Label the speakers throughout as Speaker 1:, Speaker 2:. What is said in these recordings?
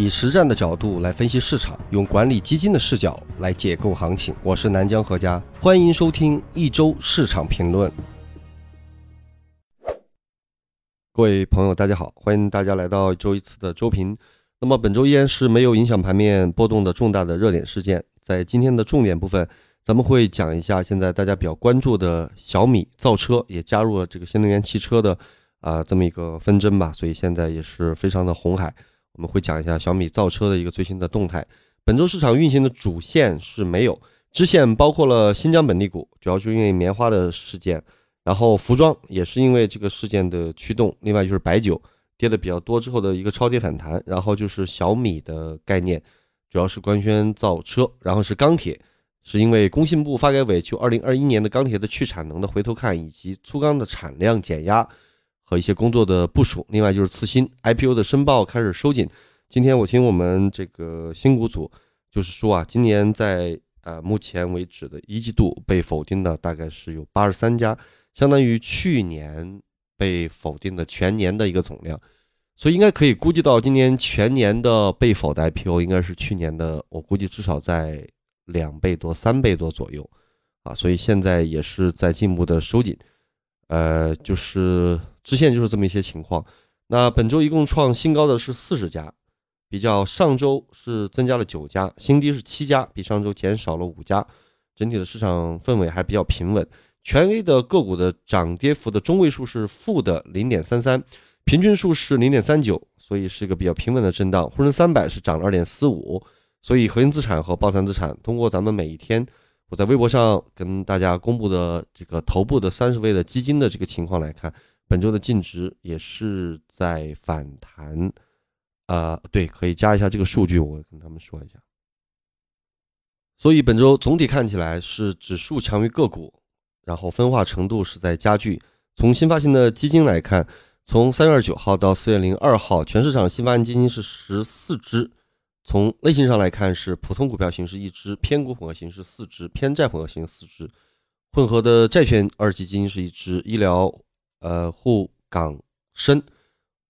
Speaker 1: 以实战的角度来分析市场，用管理基金的视角来解构行情。我是南江何家，欢迎收听一周市场评论。各位朋友，大家好，欢迎大家来到一周一次的周评。那么本周依然是没有影响盘面波动的重大的热点事件。在今天的重点部分，咱们会讲一下现在大家比较关注的小米造车也加入了这个新能源汽车的啊这么一个纷争吧，所以现在也是非常的红海。我们会讲一下小米造车的一个最新的动态。本周市场运行的主线是没有支线，包括了新疆本地股，主要是因为棉花的事件，然后服装也是因为这个事件的驱动，另外就是白酒跌的比较多之后的一个超跌反弹，然后就是小米的概念，主要是官宣造车，然后是钢铁，是因为工信部发改委就二零二一年的钢铁的去产能的回头看，以及粗钢的产量减压。和一些工作的部署，另外就是次新 IPO 的申报开始收紧。今天我听我们这个新股组就是说啊，今年在呃目前为止的一季度被否定的大概是有八十三家，相当于去年被否定的全年的一个总量，所以应该可以估计到今年全年的被否的 IPO 应该是去年的，我估计至少在两倍多、三倍多左右啊，所以现在也是在进一步的收紧，呃，就是。支线就是这么一些情况。那本周一共创新高的是四十家，比较上周是增加了九家，新低是七家，比上周减少了五家。整体的市场氛围还比较平稳。全 A 的个股的涨跌幅的中位数是负的零点三三，平均数是零点三九，所以是一个比较平稳的震荡。沪深三百是涨了二点四五，所以核心资产和抱团资产通过咱们每一天我在微博上跟大家公布的这个头部的三十位的基金的这个情况来看。本周的净值也是在反弹，呃，对，可以加一下这个数据，我跟他们说一下。所以本周总体看起来是指数强于个股，然后分化程度是在加剧。从新发行的基金来看，从三月二十九号到四月零二号，全市场新发行基金是十四只。从类型上来看，是普通股票型是一只，偏股混合型是四只，偏债混合型四只，混合的债券二级基金是一只，医疗。呃，沪港深、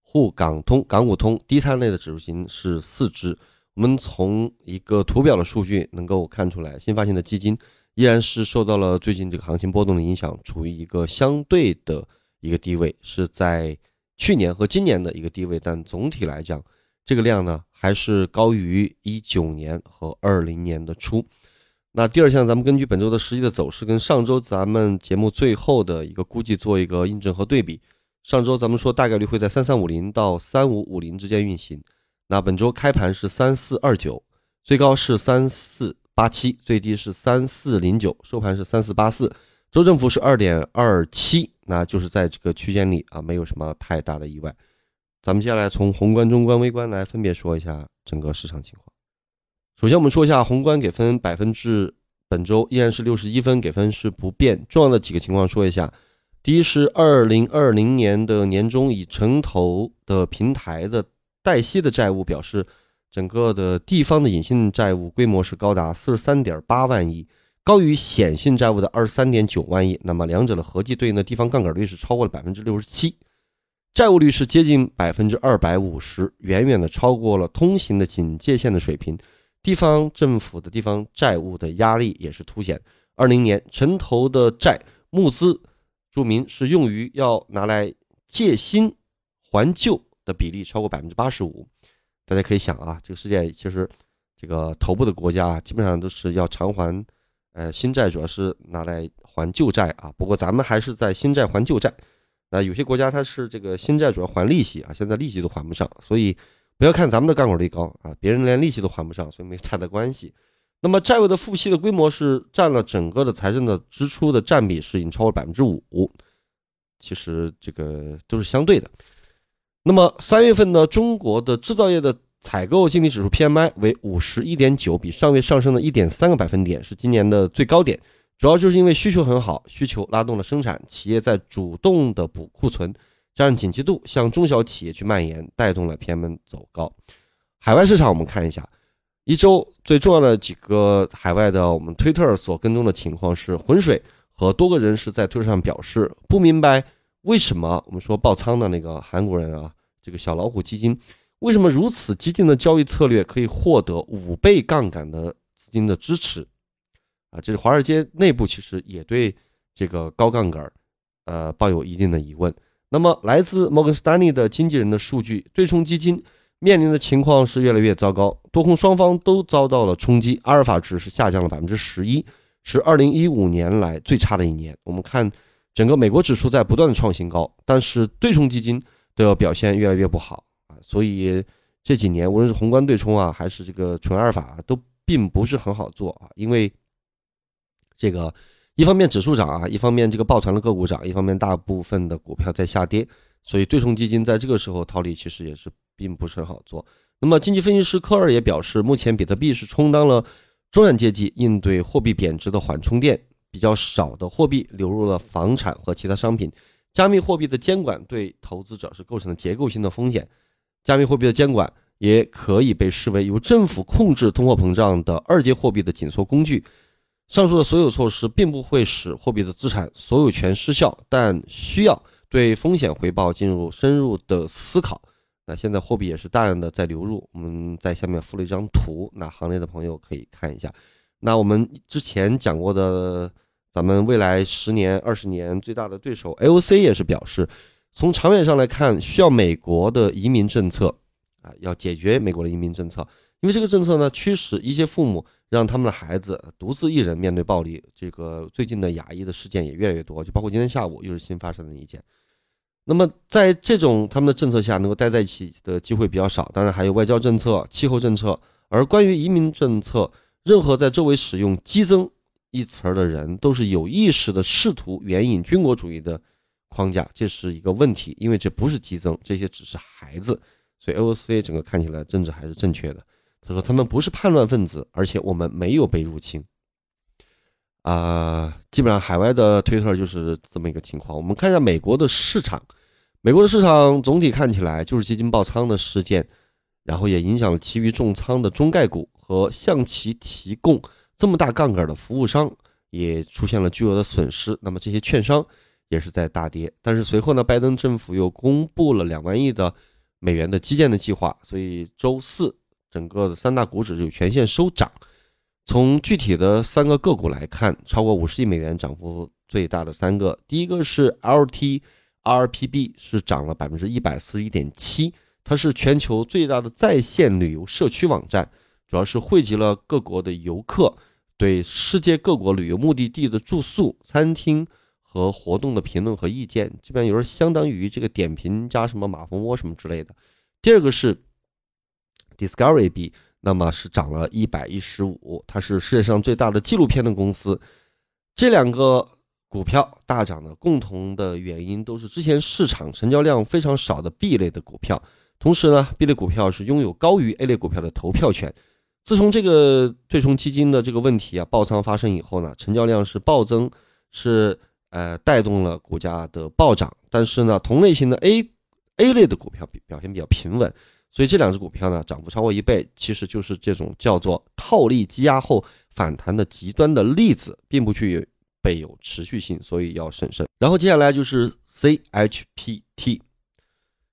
Speaker 1: 沪港通、港股通低碳类的指数型是四只。我们从一个图表的数据能够看出来，新发行的基金依然是受到了最近这个行情波动的影响，处于一个相对的一个低位，是在去年和今年的一个低位。但总体来讲，这个量呢还是高于一九年和二零年的初。那第二项，咱们根据本周的实际的走势，跟上周咱们节目最后的一个估计做一个印证和对比。上周咱们说大概率会在三三五零到三五五零之间运行。那本周开盘是三四二九，最高是三四八七，最低是三四零九，收盘是三四八四，周振幅是二点二七，那就是在这个区间里啊，没有什么太大的意外。咱们接下来从宏观、中观、微观来分别说一下整个市场情况。首先，我们说一下宏观给分百分之，本周依然是六十一分，给分是不变。重要的几个情况说一下：第一是二零二零年的年中，以城投的平台的贷息的债务表示，整个的地方的隐性债务规模是高达四十三点八万亿，高于显性债务的二十三点九万亿。那么两者的合计对应的地方杠杆率是超过了百分之六十七，债务率是接近百分之二百五十，远远的超过了通行的警戒线的水平。地方政府的地方债务的压力也是凸显。二零年城投的债募资，注明是用于要拿来借新还旧的比例超过百分之八十五。大家可以想啊，这个世界其实这个头部的国家，基本上都是要偿还，呃，新债主要是拿来还旧债啊。不过咱们还是在新债还旧债。那有些国家它是这个新债主要还利息啊，现在利息都还不上，所以。不要看咱们的杠杆率高啊，别人连利息都还不上，所以没太大关系。那么债务的付息的规模是占了整个的财政的支出的占比是已经超过百分之五，其实这个都是相对的。那么三月份呢，中国的制造业的采购经理指数 PMI 为五十一点九，比上月上升了一点三个百分点，是今年的最高点。主要就是因为需求很好，需求拉动了生产，企业在主动的补库存。加上景气度向中小企业去蔓延，带动了 PM 走高。海外市场我们看一下，一周最重要的几个海外的我们推特所跟踪的情况是，浑水和多个人士在推特上表示不明白为什么我们说爆仓的那个韩国人啊，这个小老虎基金为什么如此激进的交易策略可以获得五倍杠杆的资金的支持？啊，这是华尔街内部其实也对这个高杠杆，呃，抱有一定的疑问。那么，来自摩根士丹利的经纪人的数据，对冲基金面临的情况是越来越糟糕，多空双方都遭到了冲击，阿尔法值是下降了百分之十一，是二零一五年来最差的一年。我们看整个美国指数在不断的创新高，但是对冲基金的表现越来越不好啊，所以这几年无论是宏观对冲啊，还是这个纯阿尔法，都并不是很好做啊，因为这个。一方面指数涨啊，一方面这个抱团的个股涨，一方面大部分的股票在下跌，所以对冲基金在这个时候套利其实也是并不是很好做。那么经济分析师科尔也表示，目前比特币是充当了中产阶级应对货币贬值的缓冲垫，比较少的货币流入了房产和其他商品。加密货币的监管对投资者是构成了结构性的风险，加密货币的监管也可以被视为由政府控制通货膨胀的二阶货币的紧缩工具。上述的所有措施并不会使货币的资产所有权失效，但需要对风险回报进入深入的思考。那现在货币也是大量的在流入，我们在下面附了一张图，那行内的朋友可以看一下。那我们之前讲过的，咱们未来十年、二十年最大的对手 AOC 也是表示，从长远上来看，需要美国的移民政策啊，要解决美国的移民政策，因为这个政策呢，驱使一些父母。让他们的孩子独自一人面对暴力，这个最近的亚裔的事件也越来越多，就包括今天下午又是新发生的一件。那么在这种他们的政策下，能够待在一起的机会比较少。当然还有外交政策、气候政策。而关于移民政策，任何在周围使用“激增”一词儿的人，都是有意识的试图援引军国主义的框架，这是一个问题，因为这不是激增，这些只是孩子。所以 OOC 整个看起来政治还是正确的。他说：“他们不是叛乱分子，而且我们没有被入侵。”啊，基本上海外的推特就是这么一个情况。我们看一下美国的市场，美国的市场总体看起来就是基金爆仓的事件，然后也影响了其余重仓的中概股和向其提供这么大杠杆的服务商也出现了巨额的损失。那么这些券商也是在大跌。但是随后呢，拜登政府又公布了两万亿的美元的基建的计划，所以周四。整个的三大股指就全线收涨。从具体的三个个股来看，超过五十亿美元涨幅最大的三个，第一个是 LTRPB，是涨了百分之一百四十一点七。它是全球最大的在线旅游社区网站，主要是汇集了各国的游客对世界各国旅游目的地的住宿、餐厅和活动的评论和意见，基本上有点相当于这个点评加什么马蜂窝什么之类的。第二个是。Discovery B，那么是涨了一百一十五，它是世界上最大的纪录片的公司。这两个股票大涨的共同的原因都是之前市场成交量非常少的 B 类的股票，同时呢，B 类股票是拥有高于 A 类股票的投票权。自从这个对冲基金的这个问题啊爆仓发生以后呢，成交量是暴增，是呃带动了股价的暴涨。但是呢，同类型的 A A 类的股票表表现比较平稳。所以这两只股票呢，涨幅超过一倍，其实就是这种叫做套利积压后反弹的极端的例子，并不具备有持续性，所以要审慎。然后接下来就是 CHPT，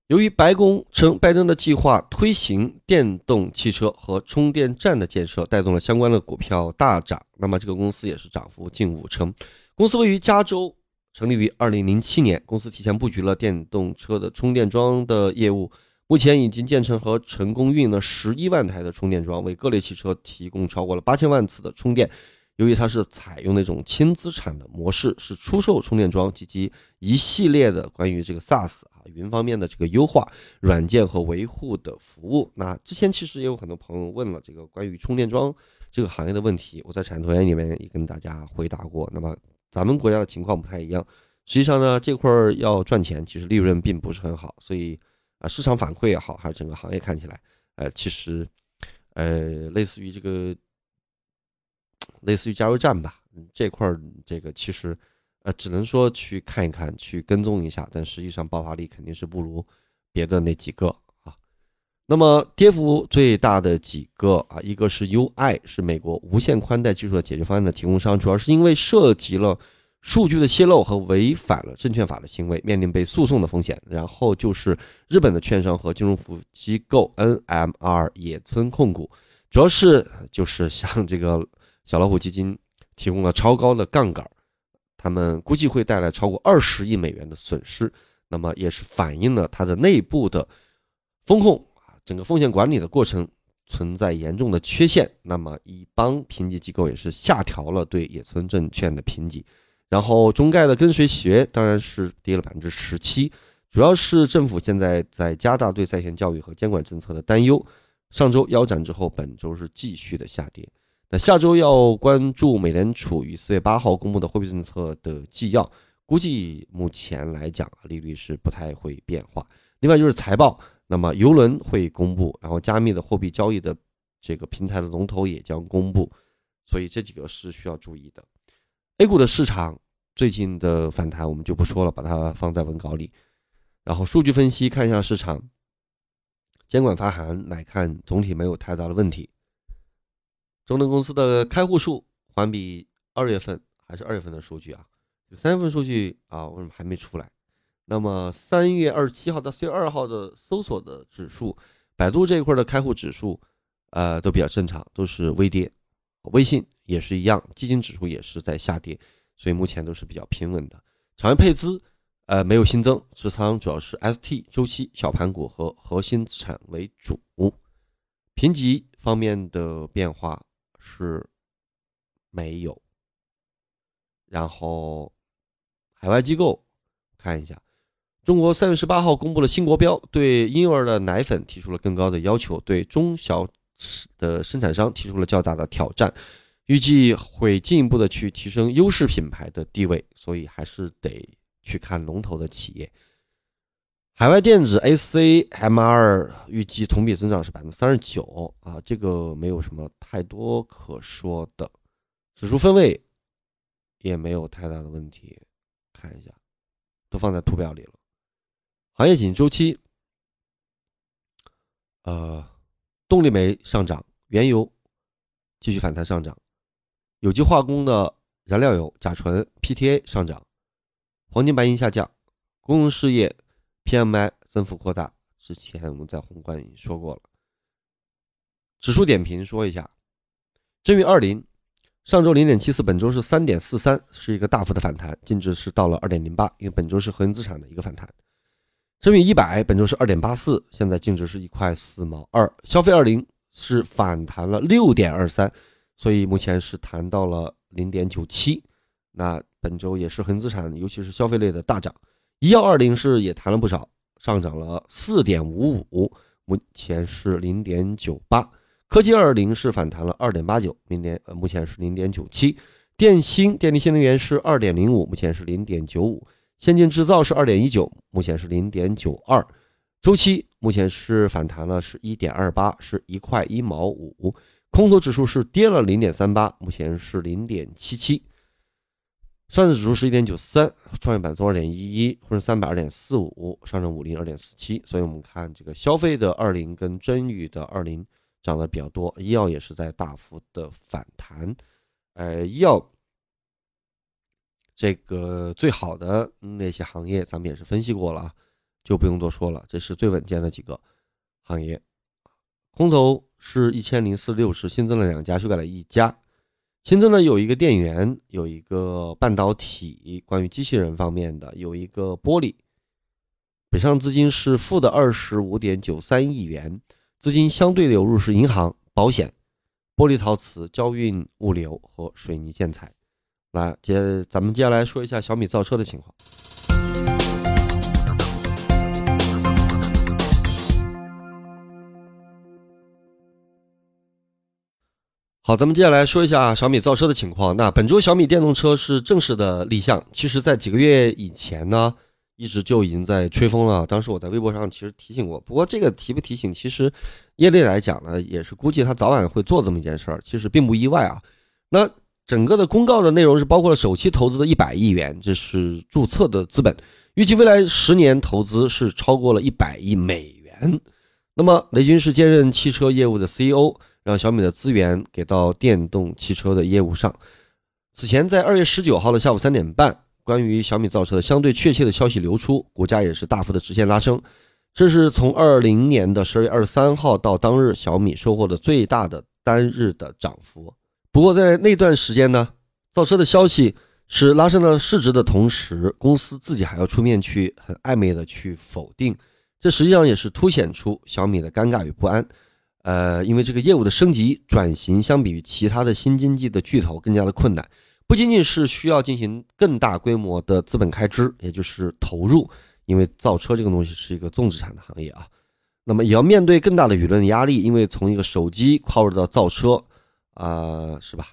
Speaker 1: 由于白宫称拜登的计划推行电动汽车和充电站的建设，带动了相关的股票大涨，那么这个公司也是涨幅近五成。公司位于加州，成立于二零零七年，公司提前布局了电动车的充电桩的业务。目前已经建成和成功运营了十一万台的充电桩，为各类汽车提供超过了八千万次的充电。由于它是采用那种轻资产的模式，是出售充电桩及其一系列的关于这个 SaaS 啊云方面的这个优化软件和维护的服务。那之前其实也有很多朋友问了这个关于充电桩这个行业的问题，我在产业投研里面也跟大家回答过。那么咱们国家的情况不太一样，实际上呢这块儿要赚钱，其实利润并不是很好，所以。啊，市场反馈也好，还是整个行业看起来，呃，其实，呃，类似于这个，类似于加油站吧，这块儿这个其实，呃，只能说去看一看，去跟踪一下，但实际上爆发力肯定是不如别的那几个啊。那么跌幅最大的几个啊，一个是 UI，是美国无线宽带技术的解决方案的提供商，主要是因为涉及了数据的泄露和违反了证券法的行为，面临被诉讼的风险。然后就是日本的券商和金融服务机构 NMR 野村控股，主要是就是向这个小老虎基金提供了超高的杠杆，他们估计会带来超过二十亿美元的损失。那么也是反映了它的内部的风控啊，整个风险管理的过程存在严重的缺陷。那么一帮评级机构也是下调了对野村证券的评级。然后中概的跟随学当然是跌了百分之十七，主要是政府现在在加大对在线教育和监管政策的担忧。上周腰斩之后，本周是继续的下跌。那下周要关注美联储于四月八号公布的货币政策的纪要，估计目前来讲啊，利率是不太会变化。另外就是财报，那么游轮会公布，然后加密的货币交易的这个平台的龙头也将公布，所以这几个是需要注意的。A 股的市场最近的反弹我们就不说了，把它放在文稿里。然后数据分析看一下市场，监管发函来看，总体没有太大的问题。中证公司的开户数环比二月份还是二月份的数据啊，三月份数据啊为什么还没出来？那么三月二十七号到四月二号的搜索的指数，百度这一块的开户指数，呃都比较正常，都是微跌。微信。也是一样，基金指数也是在下跌，所以目前都是比较平稳的。场外配资，呃，没有新增，持仓主要是 ST 周期小盘股和核心资产为主。评级方面的变化是没有。然后海外机构看一下，中国三月十八号公布了新国标，对婴儿的奶粉提出了更高的要求，对中小的生产商提出了较大的挑战。预计会进一步的去提升优势品牌的地位，所以还是得去看龙头的企业。海外电子 ACMR 预计同比增长是百分之三十九啊，这个没有什么太多可说的。指数分位也没有太大的问题，看一下，都放在图表里了。行业景周期，呃，动力煤上涨，原油继续反弹上涨。有机化工的燃料油、甲醇、PTA 上涨，黄金、白银下降，公用事业 PMI 增幅扩大。之前我们在宏观已经说过了。指数点评说一下，正裕二零上周零点七四，本周是三点四三，是一个大幅的反弹，净值是到了二点零八，因为本周是核心资产的一个反弹。正裕一百本周是二点八四，现在净值是一块四毛二。消费二零是反弹了六点二三。所以目前是谈到了零点九七，那本周也是恒资产，尤其是消费类的大涨。医药二零是也谈了不少，上涨了四点五五，目前是零点九八。科技二零是反弹了二点八九，明年呃目前是零点九七。电芯电力新能源是二点零五，目前是零点九五。先进制造是二点一九，目前是零点九二。周期目前是反弹了，是一点二八，是一块一毛五。空头指数是跌了零点三八，目前是零点七七。上证指数是一点九三，创业板综二点一一，沪深三百二点四五，上证五零二点四七。所以，我们看这个消费的二零跟真宇的二零涨得比较多，医药也是在大幅的反弹。呃，医药这个最好的那些行业，咱们也是分析过了，就不用多说了。这是最稳健的几个行业，空头。是一千零四六只，新增了两家，修改了一家。新增了有一个电源，有一个半导体，关于机器人方面的，有一个玻璃。北上资金是负的二十五点九三亿元，资金相对流入是银行、保险、玻璃陶瓷、交运物流和水泥建材。来，接咱们接下来说一下小米造车的情况。好，咱们接下来说一下小米造车的情况。那本周小米电动车是正式的立项。其实，在几个月以前呢，一直就已经在吹风了。当时我在微博上其实提醒过，不过这个提不提醒，其实业内来讲呢，也是估计他早晚会做这么一件事儿，其实并不意外啊。那整个的公告的内容是包括了首期投资的一百亿元，这是注册的资本，预计未来十年投资是超过了一百亿美元。那么雷军是兼任汽车业务的 CEO。让小米的资源给到电动汽车的业务上，此前在二月十九号的下午三点半，关于小米造车的相对确切的消息流出，股价也是大幅的直线拉升。这是从二零年的十二月二十三号到当日，小米收获的最大的单日的涨幅。不过在那段时间呢，造车的消息是拉升了市值的同时，公司自己还要出面去很暧昧的去否定，这实际上也是凸显出小米的尴尬与不安。呃，因为这个业务的升级转型，相比于其他的新经济的巨头更加的困难，不仅仅是需要进行更大规模的资本开支，也就是投入。因为造车这个东西是一个重资产的行业啊，那么也要面对更大的舆论压力。因为从一个手机跨入到造车，啊，是吧？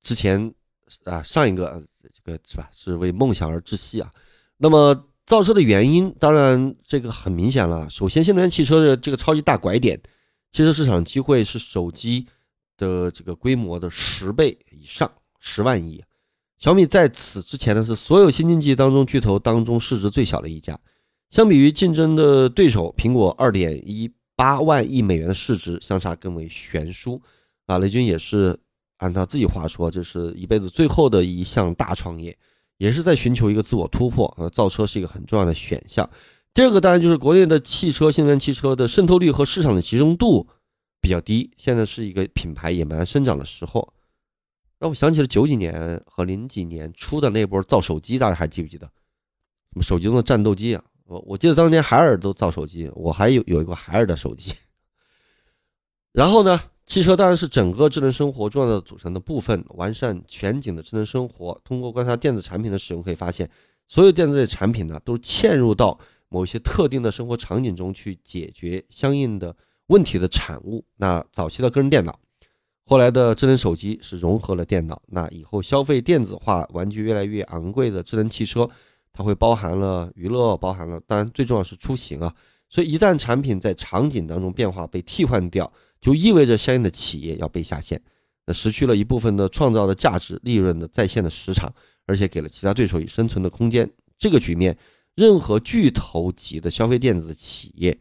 Speaker 1: 之前啊，上一个这个是吧，是为梦想而窒息啊。那么造车的原因，当然这个很明显了。首先，新能源汽车的这个超级大拐点，汽车市场机会是手机的这个规模的十倍以上，十万亿。小米在此之前呢，是所有新经济当中巨头当中市值最小的一家。相比于竞争的对手苹果二点一八万亿美元的市值，相差更为悬殊。啊，雷军也是按照自己话说，这是一辈子最后的一项大创业，也是在寻求一个自我突破。呃，造车是一个很重要的选项。第二个当然就是国内的汽车新能源汽车的渗透率和市场的集中度比较低，现在是一个品牌野蛮生长的时候。让我想起了九几年和零几年初的那波造手机，大家还记不记得？什么手机中的战斗机啊？我我记得当年海尔都造手机，我还有有一个海尔的手机。然后呢，汽车当然是整个智能生活重要的组成的部分。完善全景的智能生活，通过观察电子产品的使用，可以发现，所有电子类产品呢，都嵌入到某些特定的生活场景中去解决相应的问题的产物。那早期的个人电脑。后来的智能手机是融合了电脑，那以后消费电子化、玩具越来越昂贵的智能汽车，它会包含了娱乐，包含了，当然最重要是出行啊。所以一旦产品在场景当中变化被替换掉，就意味着相应的企业要被下线，那失去了一部分的创造的价值、利润的在线的时长，而且给了其他对手以生存的空间。这个局面，任何巨头级的消费电子的企业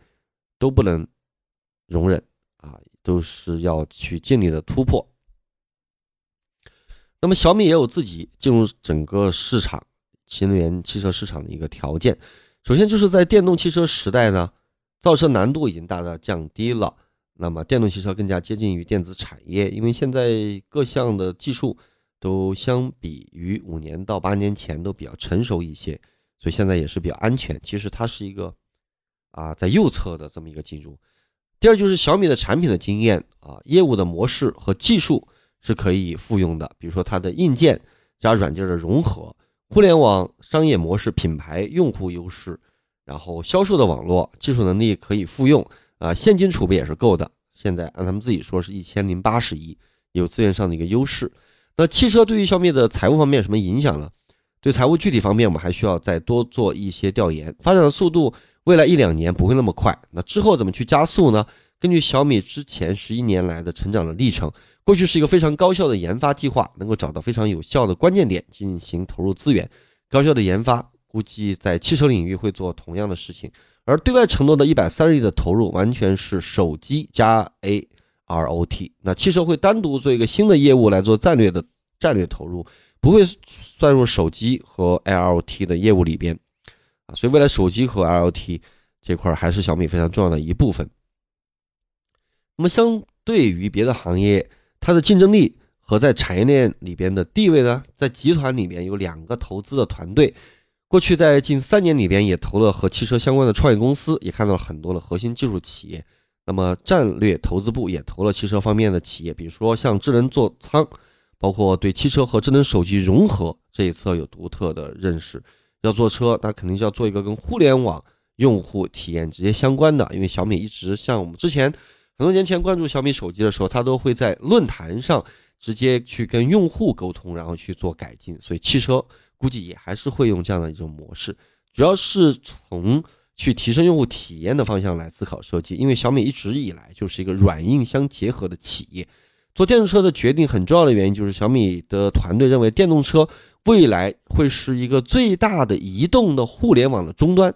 Speaker 1: 都不能容忍啊。都是要去尽力的突破。那么小米也有自己进入整个市场新能源汽车市场的一个条件。首先就是在电动汽车时代呢，造车难度已经大大降低了。那么电动汽车更加接近于电子产业，因为现在各项的技术都相比于五年到八年前都比较成熟一些，所以现在也是比较安全。其实它是一个啊在右侧的这么一个进入。第二就是小米的产品的经验啊，业务的模式和技术是可以复用的。比如说它的硬件加软件的融合，互联网商业模式、品牌用户优势，然后销售的网络技术能力可以复用啊，现金储备也是够的。现在按他们自己说是一千零八十亿，有资源上的一个优势。那汽车对于小米的财务方面有什么影响呢？对财务具体方面，我们还需要再多做一些调研，发展的速度。未来一两年不会那么快，那之后怎么去加速呢？根据小米之前十一年来的成长的历程，过去是一个非常高效的研发计划，能够找到非常有效的关键点进行投入资源，高效的研发，估计在汽车领域会做同样的事情。而对外承诺的一百三十亿的投入，完全是手机加 A R O T，那汽车会单独做一个新的业务来做战略的战略投入，不会算入手机和 A R O T 的业务里边啊。所以，未来手机和 rot 这块还是小米非常重要的一部分。那么，相对于别的行业，它的竞争力和在产业链里边的地位呢？在集团里面有两个投资的团队，过去在近三年里边也投了和汽车相关的创业公司，也看到了很多的核心技术企业。那么，战略投资部也投了汽车方面的企业，比如说像智能座舱，包括对汽车和智能手机融合这一侧有独特的认识。要做车，那肯定是要做一个跟互联网用户体验直接相关的。因为小米一直像我们之前很多年前关注小米手机的时候，它都会在论坛上直接去跟用户沟通，然后去做改进。所以汽车估计也还是会用这样的一种模式，主要是从去提升用户体验的方向来思考设计。因为小米一直以来就是一个软硬相结合的企业，做电动车的决定很重要的原因就是小米的团队认为电动车。未来会是一个最大的移动的互联网的终端，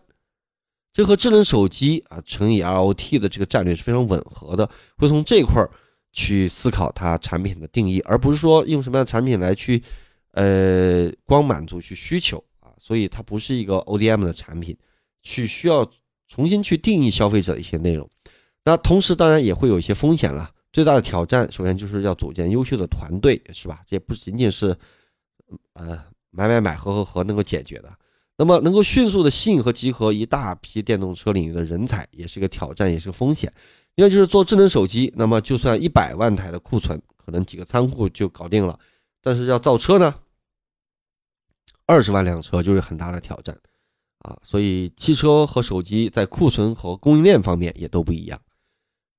Speaker 1: 这和智能手机啊乘以 IoT 的这个战略是非常吻合的，会从这块儿去思考它产品的定义，而不是说用什么样的产品来去，呃，光满足去需求啊。所以它不是一个 ODM 的产品，去需要重新去定义消费者一些内容。那同时当然也会有一些风险了。最大的挑战，首先就是要组建优秀的团队，是吧？这不仅仅是，呃，买买买、合合合能够解决的。那么，能够迅速的吸引和集合一大批电动车领域的人才，也是个挑战，也是个风险。另外就是做智能手机，那么就算一百万台的库存，可能几个仓库就搞定了，但是要造车呢，二十万辆车就是很大的挑战啊。所以，汽车和手机在库存和供应链方面也都不一样。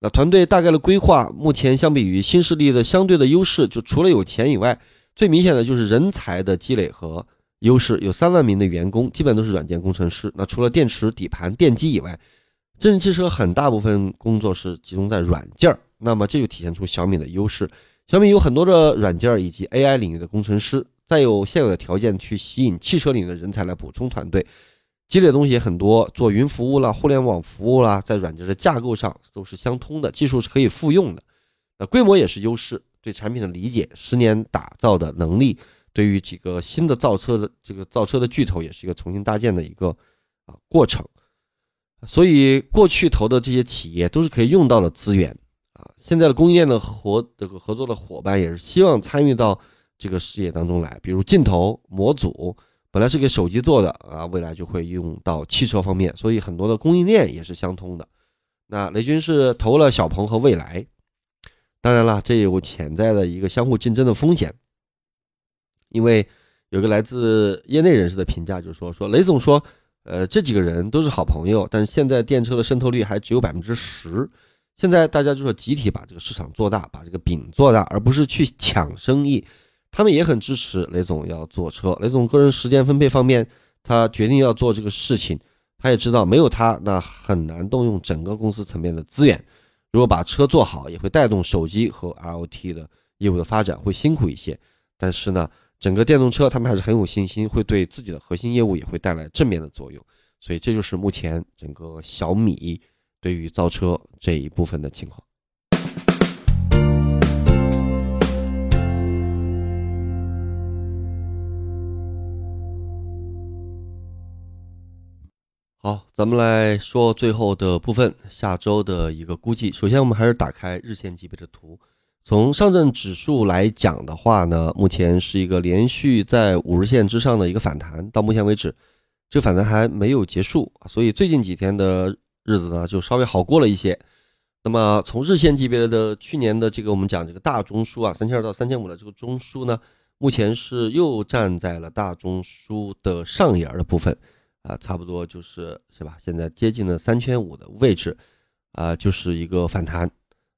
Speaker 1: 那团队大概的规划，目前相比于新势力的相对的优势，就除了有钱以外，最明显的就是人才的积累和优势。有三万名的员工，基本都是软件工程师。那除了电池、底盘、电机以外，智能汽车很大部分工作是集中在软件儿。那么这就体现出小米的优势。小米有很多的软件儿以及 AI 领域的工程师，再有现有的条件去吸引汽车领域的人才来补充团队。积累的东西也很多，做云服务啦、互联网服务啦，在软件的架构上都是相通的，技术是可以复用的。那规模也是优势，对产品的理解、十年打造的能力，对于几个新的造车的这个造车的巨头，也是一个重新搭建的一个啊过程。所以过去投的这些企业都是可以用到的资源啊。现在的供应链的合这个合作的伙伴也是希望参与到这个事业当中来，比如镜头模组。本来是给手机做的啊，未来就会用到汽车方面，所以很多的供应链也是相通的。那雷军是投了小鹏和蔚来，当然了，这有潜在的一个相互竞争的风险。因为有个来自业内人士的评价，就是说，说雷总说，呃，这几个人都是好朋友，但是现在电车的渗透率还只有百分之十，现在大家就说集体把这个市场做大，把这个饼做大，而不是去抢生意。他们也很支持雷总要做车。雷总个人时间分配方面，他决定要做这个事情，他也知道没有他，那很难动用整个公司层面的资源。如果把车做好，也会带动手机和 IoT 的业务的发展，会辛苦一些。但是呢，整个电动车他们还是很有信心，会对自己的核心业务也会带来正面的作用。所以这就是目前整个小米对于造车这一部分的情况。好，咱们来说最后的部分，下周的一个估计。首先，我们还是打开日线级别的图。从上证指数来讲的话呢，目前是一个连续在五日线之上的一个反弹。到目前为止，这反弹还没有结束所以最近几天的日子呢，就稍微好过了一些。那么从日线级别的去年的这个我们讲这个大中枢啊，三千二到三千五的这个中枢呢，目前是又站在了大中枢的上沿的部分。啊，差不多就是是吧？现在接近了三千五的位置，啊，就是一个反弹，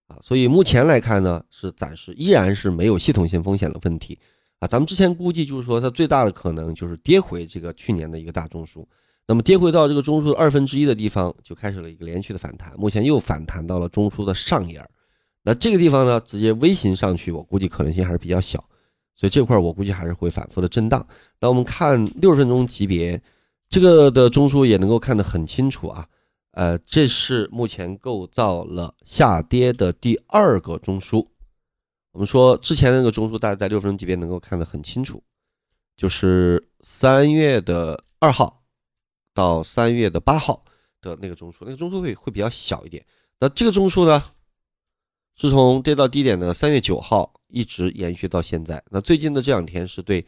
Speaker 1: 啊，所以目前来看呢，是暂时依然是没有系统性风险的问题，啊，咱们之前估计就是说它最大的可能就是跌回这个去年的一个大中枢，那么跌回到这个中枢二分之一的地方，就开始了一个连续的反弹，目前又反弹到了中枢的上沿，那这个地方呢，直接微型上去，我估计可能性还是比较小，所以这块我估计还是会反复的震荡。那我们看六十分钟级别。这个的中枢也能够看得很清楚啊，呃，这是目前构造了下跌的第二个中枢。我们说之前那个中枢，大家在六分钟级别能够看得很清楚，就是三月的二号到三月的八号的那个中枢，那个中枢会会比较小一点。那这个中枢呢，是从跌到低点的三月九号一直延续到现在。那最近的这两天是对。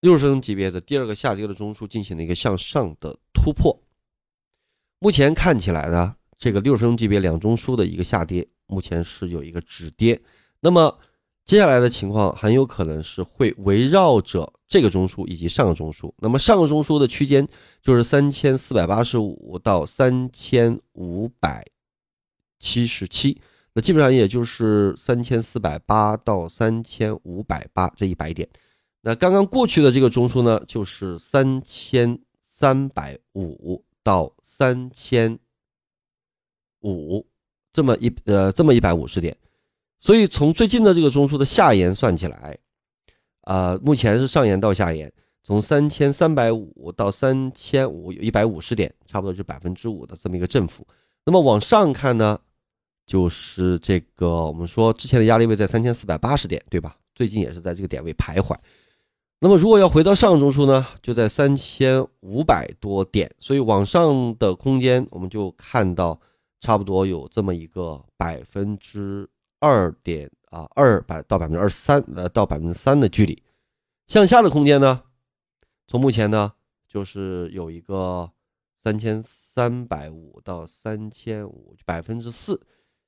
Speaker 1: 六十分钟级别的第二个下跌的中枢进行了一个向上的突破，目前看起来呢，这个六十分钟级别两中枢的一个下跌，目前是有一个止跌。那么接下来的情况很有可能是会围绕着这个中枢以及上个中枢。那么上个中枢的区间就是三千四百八十五到三千五百七十七，那基本上也就是三千四百八到三千五百八这一百点。那刚刚过去的这个中枢呢，就是三千三百五到三千五这么一呃这么一百五十点，所以从最近的这个中枢的下沿算起来，啊，目前是上沿到下沿，从三千三百五到三千五有一百五十点，差不多就百分之五的这么一个振幅。那么往上看呢，就是这个我们说之前的压力位在三千四百八十点，对吧？最近也是在这个点位徘徊。那么如果要回到上中枢呢，就在三千五百多点，所以往上的空间我们就看到差不多有这么一个百分之二点啊二百到百分之二三呃到百分之三的距离。向下的空间呢，从目前呢就是有一个三千三百五到三千五百分之四。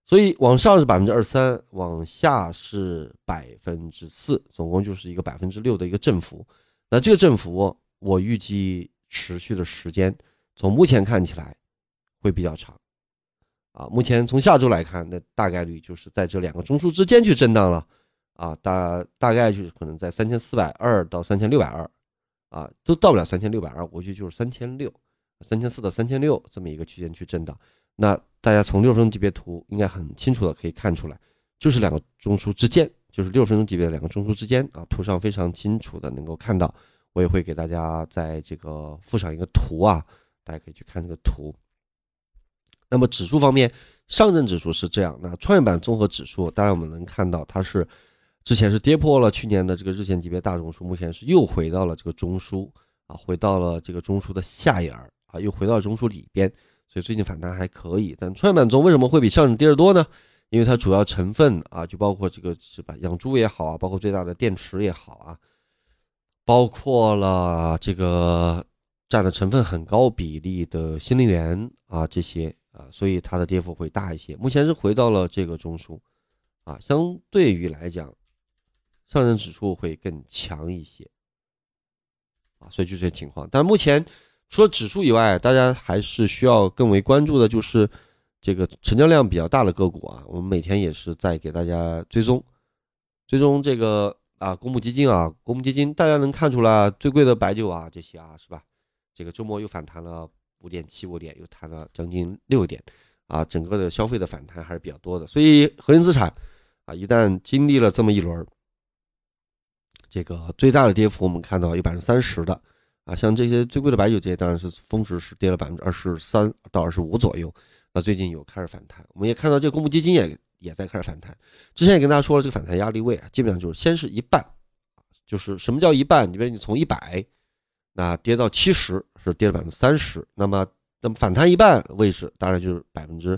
Speaker 1: 所以往上是百分之二三，往下是百分之四，总共就是一个百分之六的一个振幅。那这个振幅，我预计持续的时间，从目前看起来会比较长。啊，目前从下周来看，那大概率就是在这两个中枢之间去震荡了。啊，大大概就是可能在三千四百二到三千六百二，啊，都到不了三千六百二，我觉得就是三千六、三千四到三千六这么一个区间去震荡。那大家从六分钟级别图应该很清楚的可以看出来，就是两个中枢之间，就是六分钟级别的两个中枢之间啊，图上非常清楚的能够看到。我也会给大家在这个附上一个图啊，大家可以去看这个图。那么指数方面，上证指数是这样，那创业板综合指数，当然我们能看到它是之前是跌破了去年的这个日线级别大中枢，目前是又回到了这个中枢啊，回到了这个中枢的下沿啊，又回到中枢里边。所以最近反弹还可以，但创业板中为什么会比上证跌得多呢？因为它主要成分啊，就包括这个是吧，养猪也好啊，包括最大的电池也好啊，包括了这个占的成分很高比例的新能源啊这些啊，所以它的跌幅会大一些。目前是回到了这个中枢啊，相对于来讲，上证指数会更强一些啊，所以就这情况。但目前。除了指数以外，大家还是需要更为关注的，就是这个成交量比较大的个股啊。我们每天也是在给大家追踪，追踪这个啊，公募基金啊，公募基金，大家能看出来，最贵的白酒啊，这些啊，是吧？这个周末又反弹了五点七五点，又弹了将近六点，啊，整个的消费的反弹还是比较多的。所以核心资产啊，一旦经历了这么一轮，这个最大的跌幅，我们看到有百分之三十的。啊，像这些最贵的白酒，这些当然是峰值是跌了百分之二十三到二十五左右。那最近有开始反弹，我们也看到这个公募基金也也在开始反弹。之前也跟大家说了，这个反弹压力位啊，基本上就是先是一半，就是什么叫一半？你比如你从一百，那跌到七十是跌了百分之三十，那么那么反弹一半位置，当然就是百分之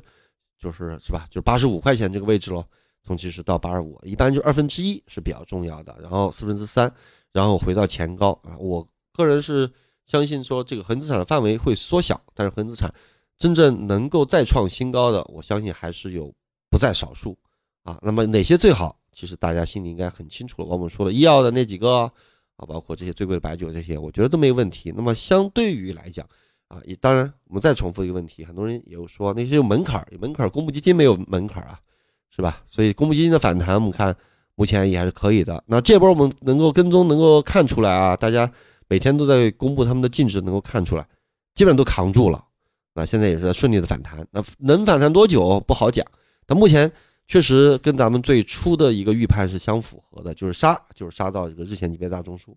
Speaker 1: 就是是吧？就是八十五块钱这个位置喽。从七十到八十五，一般就二分之一是比较重要的，然后四分之三，然后回到前高啊，我。个人是相信说这个恒资产的范围会缩小，但是恒资产真正能够再创新高的，我相信还是有不在少数啊。那么哪些最好？其实大家心里应该很清楚了。我们说了医药的那几个啊，包括这些最贵的白酒这些，我觉得都没问题。那么相对于来讲啊，也当然我们再重复一个问题，很多人也有说那些有门槛，有门槛，公募基金没有门槛啊，是吧？所以公募基金的反弹，我们看目前也还是可以的。那这波我们能够跟踪，能够看出来啊，大家。每天都在公布他们的净值，能够看出来，基本上都扛住了。那现在也是在顺利的反弹，那能反弹多久不好讲。但目前确实跟咱们最初的一个预判是相符合的，就是杀，就是杀到这个日线级别大中枢，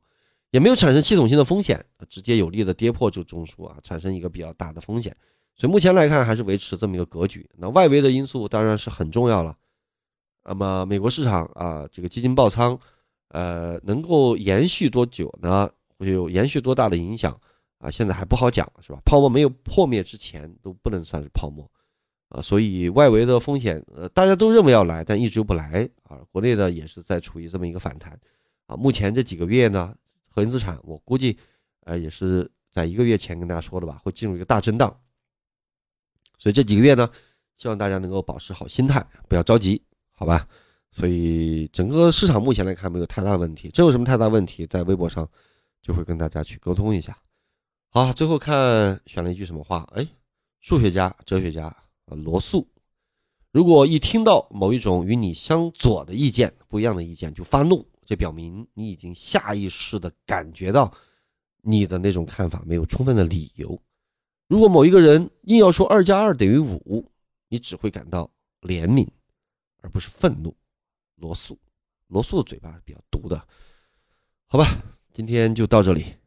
Speaker 1: 也没有产生系统性的风险，直接有力的跌破这个中枢啊，产生一个比较大的风险。所以目前来看还是维持这么一个格局。那外围的因素当然是很重要了。那么美国市场啊，这个基金爆仓，呃，能够延续多久呢？会有延续多大的影响啊？现在还不好讲，是吧？泡沫没有破灭之前都不能算是泡沫啊，所以外围的风险，呃，大家都认为要来，但一直不来啊。国内的也是在处于这么一个反弹啊。目前这几个月呢，核心资产我估计，呃，也是在一个月前跟大家说的吧，会进入一个大震荡。所以这几个月呢，希望大家能够保持好心态，不要着急，好吧？所以整个市场目前来看没有太大的问题，真有什么太大问题，在微博上。就会跟大家去沟通一下。好，最后看选了一句什么话？哎，数学家、哲学家啊，罗素，如果一听到某一种与你相左的意见、不一样的意见就发怒，这表明你已经下意识的感觉到你的那种看法没有充分的理由。如果某一个人硬要说二加二等于五，你只会感到怜悯，而不是愤怒。罗素，罗素的嘴巴比较毒的，好吧。今天就到这里。